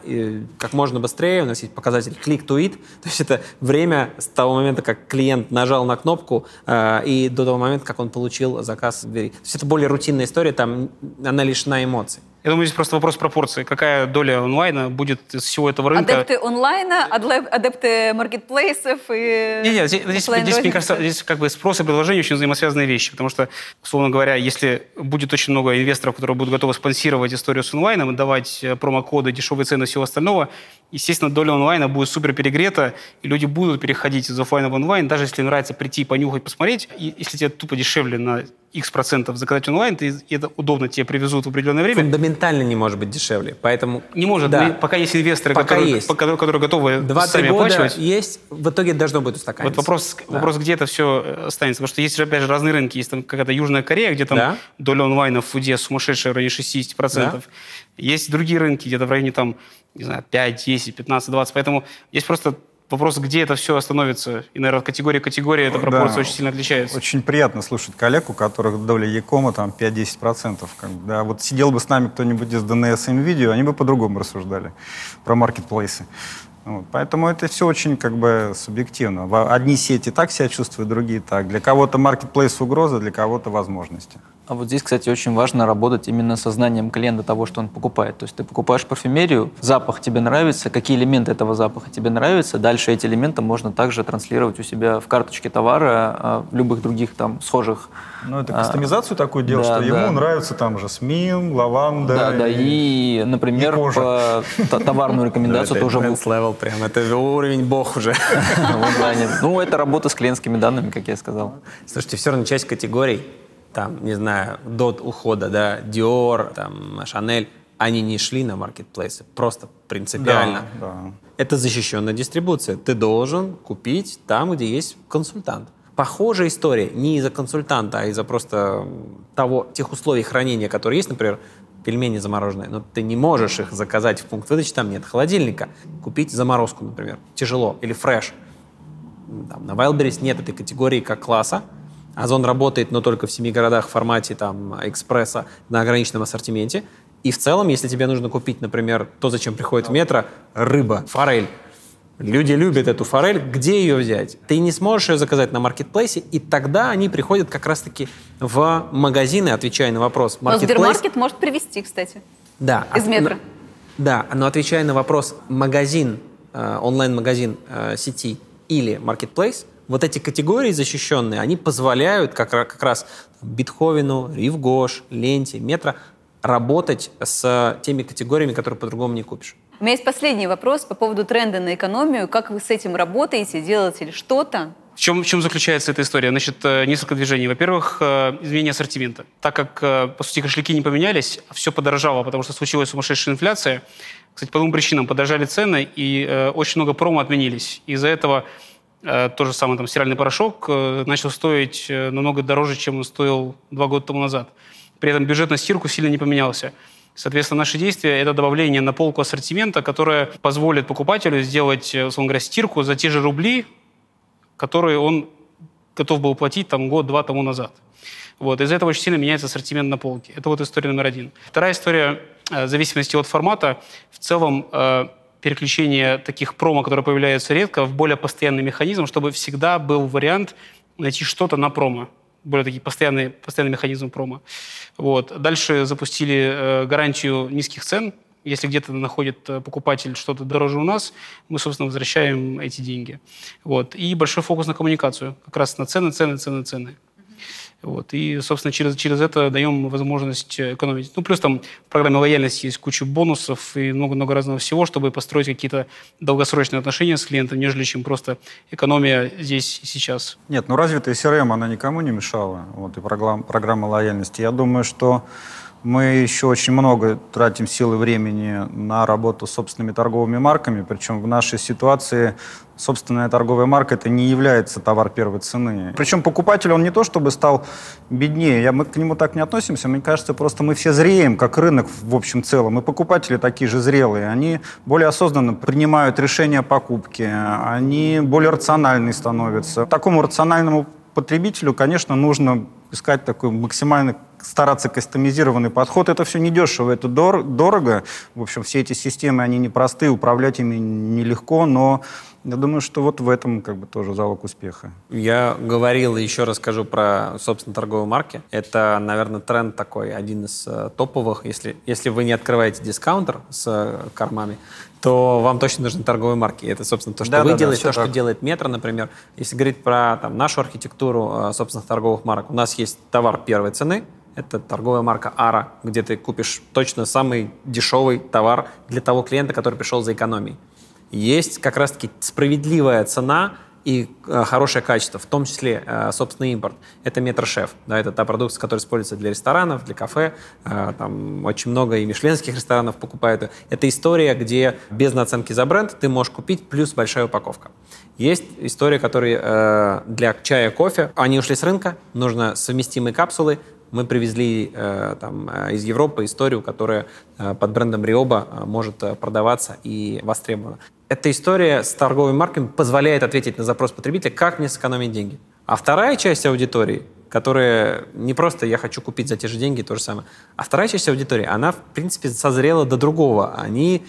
S5: как можно быстрее. У нас есть показатель click to it. То есть это время с того момента, как клиент нажал на кнопку э, и до того момента, как он получил заказ в двери. То есть это более рутинная история, там она лишена эмоций.
S4: Я думаю, здесь просто вопрос пропорции. Какая доля онлайна будет из всего этого рынка?
S2: Адепты онлайна, адепты маркетплейсов и
S4: Не, не, здесь, здесь, здесь, мне кажется, здесь как бы спрос и предложение очень взаимосвязанные вещи, потому что, условно говоря, если будет очень много инвесторов, которые будут готовы спонсировать историю с онлайном и давать э, промокоды, дешевые цены и всего остального, естественно, доля онлайна будет супер перегрета, и люди будут переходить из офлайна в онлайн, даже если им нравится прийти, понюхать, посмотреть, и если тебе тупо дешевле на X процентов заказать онлайн, ты, и это удобно, тебе привезут в определенное время,
S5: Фундаментально не может быть дешевле. Поэтому
S4: не может,
S5: Да.
S4: пока есть инвесторы,
S5: Пока
S4: которые,
S5: есть.
S4: которые, которые готовы
S5: 2-3
S4: сами
S5: года
S4: оплачивать.
S5: есть, в итоге должно будет устаканиться.
S4: Вот вопрос,
S5: Да.
S4: вопрос, где это все останется. Потому что есть опять же, разные рынки. Есть там какая-то Южная Корея, где там
S5: Да.
S4: доля онлайна в фуде сумасшедшая в районе 60%. Есть другие рынки, где-то в районе там, не знаю, 5, 10, 15, 20. Поэтому есть просто вопрос, где это все остановится. И, наверное, от категории к категории эта пропорция
S7: Да.
S4: очень сильно отличается.
S7: Очень приятно слушать коллег, у которых доля Якома там 5-10%. Как бы, да. Вот сидел бы с нами кто-нибудь из DNS и NVIDIA, они бы по-другому рассуждали про маркетплейсы. Вот. Поэтому это все очень как бы субъективно. Одни сети так себя чувствуют, другие так. Для кого-то маркетплейс угроза, для кого-то возможности.
S6: А вот здесь, кстати, очень важно работать именно со знанием клиента того, что он покупает. То есть ты покупаешь парфюмерию, запах тебе нравится, какие элементы этого запаха тебе нравятся, дальше эти элементы можно также транслировать у себя в карточке товара, а, в любых других там схожих.
S7: Ну, это
S6: а,
S7: кастомизацию такую делать,
S6: да,
S7: что ему
S6: да.
S7: нравится там жасмин, лаванда.
S6: Да, да, и, например,
S7: и кожа.
S6: по- товарную рекомендацию тоже
S5: advanced level прям, это уровень бог уже.
S6: Ну, это работа с клиентскими данными, как я сказал.
S5: Слушайте, все равно часть категорий, там, не знаю, до ухода, да, Dior, там, Chanel, они не шли на маркетплейсы, просто принципиально.
S7: Да, да.
S5: Это защищенная дистрибуция. Ты должен купить там, где есть консультант. Похожая история не из-за консультанта, а из-за просто того, тех условий хранения, которые есть, например, пельмени замороженные, но ты не можешь их заказать в пункт выдачи, там нет холодильника. Купить заморозку, например, тяжело. Или фреш. Там, на Wildberries нет этой категории как класса. Озон работает, но только в семи городах в формате там, экспресса на ограниченном ассортименте. И в целом, если тебе нужно купить, например, то, зачем приходит метро, рыба, форель. Люди любят эту форель. Где ее взять? Ты не сможешь ее заказать на маркетплейсе, и тогда они приходят как раз-таки в магазины, отвечая на вопрос.
S2: Но
S5: Marketplace-
S2: Сбермаркет может привести, кстати.
S5: да.
S2: Из
S5: а-
S2: метро.
S5: но- Да, но отвечая на вопрос магазин, э, онлайн-магазин э, сети или маркетплейс, вот эти категории защищенные, они позволяют как, как раз Бетховену, Ривгош, Ленте, Метро работать с теми категориями, которые по-другому не купишь.
S2: У меня есть последний вопрос по поводу тренда на экономию. Как вы с этим работаете? Делаете ли что-то?
S4: В чем, в чем заключается эта история? Значит, э, несколько движений. Во-первых, э, изменение ассортимента. Так как, э, по сути, кошельки не поменялись, все подорожало, потому что случилась сумасшедшая инфляция. Кстати, по двум причинам. Подорожали цены, и очень много промо отменились. Из-за этого тот же самый там, стиральный порошок начал стоить намного дороже, чем он стоил два года тому назад. При этом бюджет на стирку сильно не поменялся. Соответственно, наши действия – это добавление на полку ассортимента, которое позволит покупателю сделать, э, условно говоря, стирку за те же рубли, которые он готов был платить там год-два тому назад. Вот. Из-за этого очень сильно меняется ассортимент на полке. Это вот история номер один. Вторая история, э, в зависимости от формата, в целом э, переключение таких промо, которые появляются редко, в более постоянный механизм, чтобы всегда был вариант найти что-то на промо. Более такие постоянный, постоянный механизм промо. Вот. Дальше запустили э, гарантию низких цен. Если где-то находит э, покупатель что-то дороже у нас, мы, собственно, возвращаем эти деньги. Вот. И большой фокус на коммуникацию. Как раз на цены, цены, цены, цены. Вот. И, собственно, через, через это даем возможность э, экономить. Ну, плюс там в программе лояльности есть куча бонусов и много-много разного всего, чтобы построить какие-то долгосрочные отношения с клиентом, нежели чем просто экономия здесь и сейчас.
S7: Нет, ну развитая CRM, она никому не мешала, вот, и программа, программа лояльности. Я думаю, что Мы еще очень много тратим сил и времени на работу с собственными торговыми марками, причем в нашей ситуации собственная торговая марка это не является товар первой цены. Причем покупатель, он не то чтобы стал беднее, я, мы к нему так не относимся, мне кажется, просто мы все зреем, как рынок в общем целом, и покупатели такие же зрелые, они более осознанно принимают решения о покупке, они более рациональные становятся. Такому рациональному потребителю, конечно, нужно искать такой максимально стараться кастомизированный подход. Это все недешево, это дор- дорого. В общем, все эти системы, они непростые, управлять ими нелегко, но я думаю, что вот в этом как бы тоже залог успеха.
S5: Я говорил и еще расскажу про, собственно, торговые марки. Это, наверное, тренд такой, один из э, топовых. Если, если вы не открываете дискаунтер с э, кормами, то вам точно нужны торговые марки. Это, собственно, то, что
S7: Да,
S5: вы
S7: да, да,
S5: делаете,
S7: всё
S5: то, что
S7: так.
S5: делает Метро, например. Если говорить про там, нашу архитектуру э, собственных торговых марок, у нас есть товар первой цены, это торговая марка Ара, где ты купишь точно самый дешевый товар для того клиента, который пришел за экономией. Есть как раз-таки справедливая цена и э, хорошее качество, в том числе э, собственный импорт. Это метрошеф, да, это та продукция, которая используется для ресторанов, для кафе, э, там очень много и мишленских ресторанов покупают. Это история, где без наценки за бренд ты можешь купить плюс большая упаковка. Есть история, которые э, для чая, кофе, они ушли с рынка, нужно совместимые капсулы, мы привезли э, там, э, из Европы историю, которая э, под брендом Риоба э, может э, продаваться и востребована. Эта история с торговыми марками позволяет ответить на запрос потребителя, как мне сэкономить деньги. А вторая часть аудитории, которая не просто я хочу купить за те же деньги, то же самое, а вторая часть аудитории, она, в принципе, созрела до другого. Они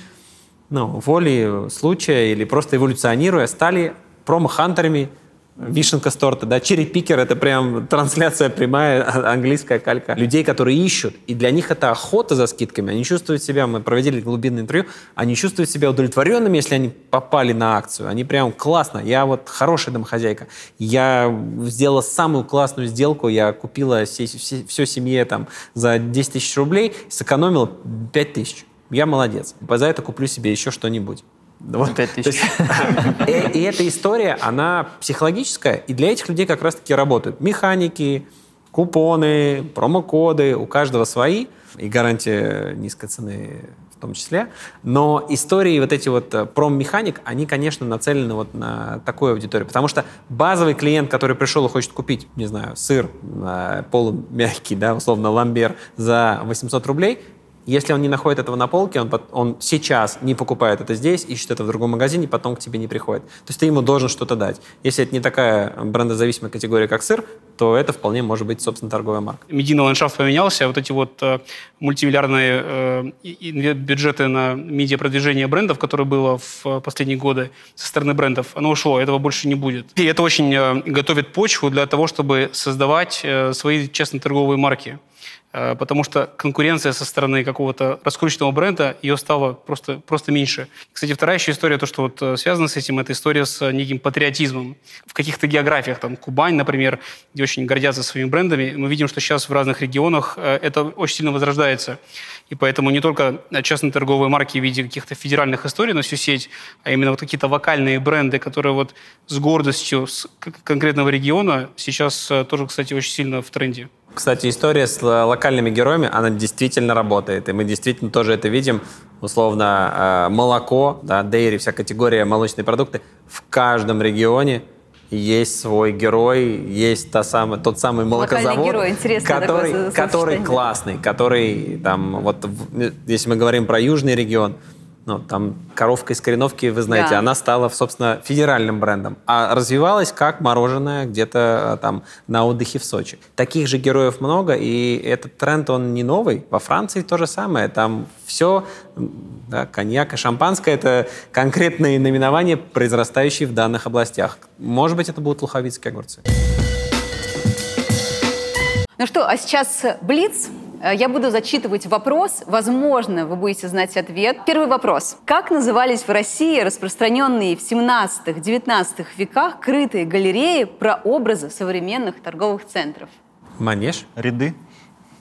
S5: ну, волей случая или просто эволюционируя, стали промо-хантерами, вишенка с торта, да, черри-пикер — это прям трансляция прямая, а- английская калька. Людей, которые ищут, и для них это охота за скидками. Они чувствуют себя, мы проводили глубинное интервью, они чувствуют себя удовлетворенными, если они попали на акцию. Они прям классно, я вот хорошая домохозяйка, я сделала самую классную сделку, я купила все, все, все семье там за 10 тысяч рублей, сэкономила 5 тысяч. Я молодец. За это куплю себе еще что-нибудь. Вот.
S6: 5
S5: То
S6: тысяч.
S5: есть, э, И эта история, она психологическая, и для этих людей как раз-таки работают механики, купоны, промокоды, у каждого свои, и гарантия низкой цены в том числе. Но истории вот эти вот э, проммеханик, они, конечно, нацелены вот на такую аудиторию, потому что базовый клиент, который пришел и хочет купить, не знаю, сыр э, полумягкий, да, условно, ламбер за 800 рублей, если он не находит этого на полке, он, он сейчас не покупает это здесь, ищет это в другом магазине, потом к тебе не приходит. То есть ты ему должен что-то дать. Если это не такая брендозависимая категория, как сыр, то это вполне может быть, собственно, торговая марка.
S4: медийный ландшафт поменялся, вот эти вот э, мультимиллиардные э, бюджеты на медиапродвижение брендов, которые было в э, последние годы со стороны брендов, оно ушло, этого больше не будет. И это очень э, готовит почву для того, чтобы создавать э, свои честно-торговые марки. Э, Потому что конкуренция со стороны какого-то раскрученного бренда, ее стало просто, просто меньше. Кстати, вторая еще история, то, что вот э, связано с этим, это история с э, неким патриотизмом. В каких-то географиях, там Кубань, например, где очень гордятся своими брендами, мы видим, что сейчас в разных регионах это очень сильно возрождается. И поэтому не только частные торговые марки в виде каких-то федеральных историй на всю сеть, а именно вот какие-то вокальные бренды, которые вот с гордостью с конкретного региона сейчас тоже, кстати, очень сильно в тренде.
S5: Кстати, история с локальными героями, она действительно работает. И мы действительно тоже это видим. Условно, э, молоко, да, дейри, вся категория молочные продукты. В каждом регионе есть свой герой, есть та самая, тот самый молокозавод,
S2: герой,
S5: который, который классный, который там, вот если мы говорим про южный регион, ну, там коровка из Кореновки, вы знаете,
S2: Да.
S5: она стала, собственно, федеральным брендом, а развивалась как мороженое где-то э, там на отдыхе в Сочи. Таких же героев много, и этот тренд, он не новый. Во Франции то же самое. Там все, да, коньяк и шампанское – это конкретные наименования, произрастающие в данных областях. Может быть, это будут луховицкие огурцы.
S2: Ну что, а сейчас Блиц. Э, Я буду зачитывать вопрос. Возможно, вы будете знать ответ. Первый вопрос. Как назывались в России распространенные в 17-19 веках крытые галереи про образы современных торговых центров?
S5: Манеж?
S7: Ряды.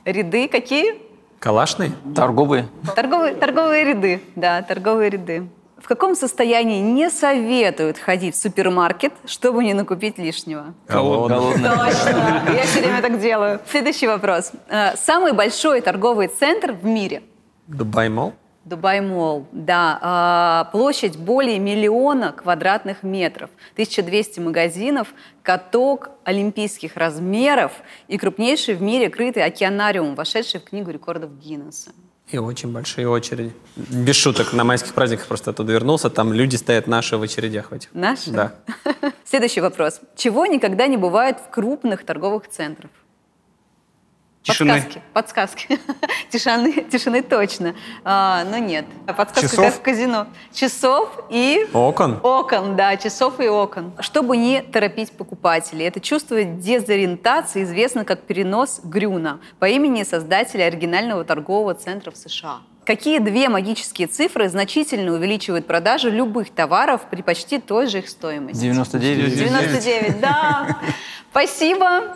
S2: Ряды какие?
S5: Калашный?
S6: Торговые.
S2: Торговые, торговые ряды. Да, торговые ряды. В каком состоянии не советуют ходить в супермаркет, чтобы не накупить лишнего?
S6: Голодный.
S2: Точно, я все время так делаю. Следующий вопрос. Э, Самый большой торговый центр в мире?
S5: Dubai Mall.
S2: Dubai Mall, да. А, Площадь более миллиона квадратных метров, 1200 магазинов, каток олимпийских размеров и крупнейший в мире крытый океанариум, вошедший в Книгу рекордов Гиннесса.
S5: И очень большие очереди. Без шуток, на майских праздниках просто оттуда вернулся, там люди стоят наши в очередях в этих.
S2: Наши?
S5: Да.
S2: Следующий вопрос. Чего никогда не бывает в крупных торговых центрах?
S4: Тишины.
S2: Подсказки. Подсказки. Тишины, тишины точно. А, но нет. А Подсказка
S7: Часов?
S2: как в казино. Часов и...
S5: Окон?
S2: Окон, да, часов и окон. Чтобы не торопить покупателей. Это чувство дезориентации известно как перенос Грюна по имени создателя оригинального торгового центра в США. Какие две магические цифры значительно увеличивают продажу любых товаров при почти той же их стоимости?
S6: 99.
S2: 99, да. Спасибо.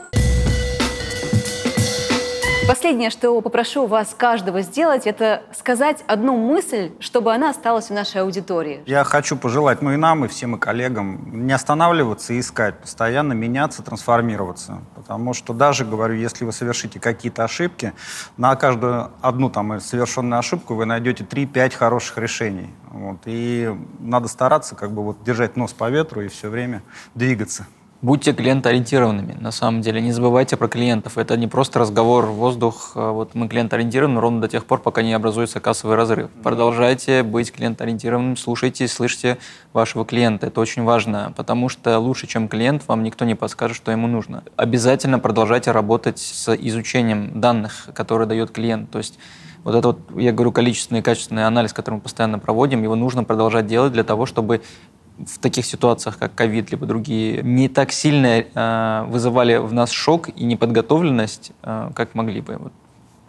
S2: Последнее, что попрошу вас каждого сделать, это сказать одну мысль, чтобы она осталась в нашей аудитории.
S7: Я хочу пожелать, ну и нам, и всем и коллегам, не останавливаться и искать, постоянно меняться, трансформироваться. Потому что даже, говорю, если вы совершите какие-то ошибки, на каждую одну там совершенную ошибку вы найдете 3-5 хороших решений. Вот. И надо стараться как бы вот держать нос по ветру и все время двигаться.
S6: Будьте клиентоориентированными, на самом деле. Не забывайте про клиентов. Это не просто разговор в воздух. а Вот мы клиентоориентированы ровно до тех пор, пока не образуется кассовый разрыв. Продолжайте быть клиентоориентированным, слушайте, слышите вашего клиента. Это очень важно, потому что лучше, чем клиент, вам никто не подскажет, что ему нужно. Обязательно продолжайте работать с изучением данных, которые дает клиент. То есть вот этот, вот, я говорю, количественный и качественный анализ, который мы постоянно проводим, его нужно продолжать делать для того, чтобы в таких ситуациях, как ковид, либо другие, не так сильно э, вызывали в нас шок и неподготовленность, э, как могли бы. Вот.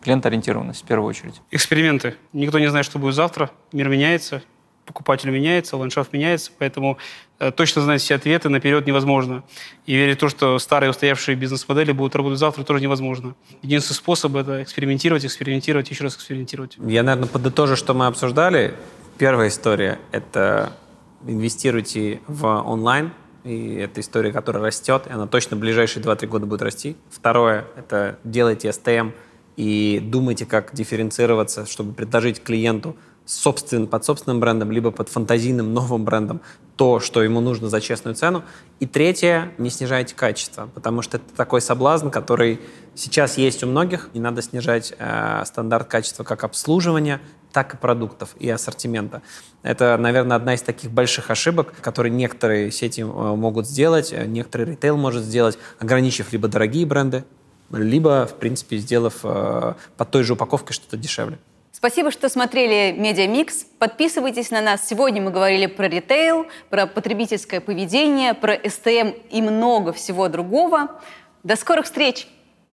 S6: Клиент-ориентированность в первую очередь.
S4: Эксперименты. Никто не знает, что будет завтра. Мир меняется, покупатель меняется, ландшафт меняется, поэтому э, точно знать все ответы наперед невозможно. И верить в то, что старые устоявшие бизнес-модели будут работать завтра, тоже невозможно. Единственный способ – это экспериментировать, экспериментировать, еще раз экспериментировать.
S5: Я, наверное, подытожу, что мы обсуждали. Первая история — это инвестируйте в онлайн, и это история, которая растет, и она точно в ближайшие 2-3 года будет расти. Второе — это делайте STM и думайте, как дифференцироваться, чтобы предложить клиенту собствен, под собственным брендом, либо под фантазийным новым брендом то, что ему нужно за честную цену. И третье, не снижайте качество, потому что это такой соблазн, который сейчас есть у многих. Не надо снижать э, стандарт качества как обслуживания, так и продуктов и ассортимента. Это, наверное, одна из таких больших ошибок, которые некоторые сети э, могут сделать, э, некоторый ритейл может сделать, ограничив либо дорогие бренды, либо, в принципе, сделав э, под той же упаковкой что-то дешевле.
S2: Спасибо, что смотрели Медиамикс. Подписывайтесь на нас. Сегодня мы говорили про ритейл, про потребительское поведение, про СТМ и много всего другого. До скорых встреч!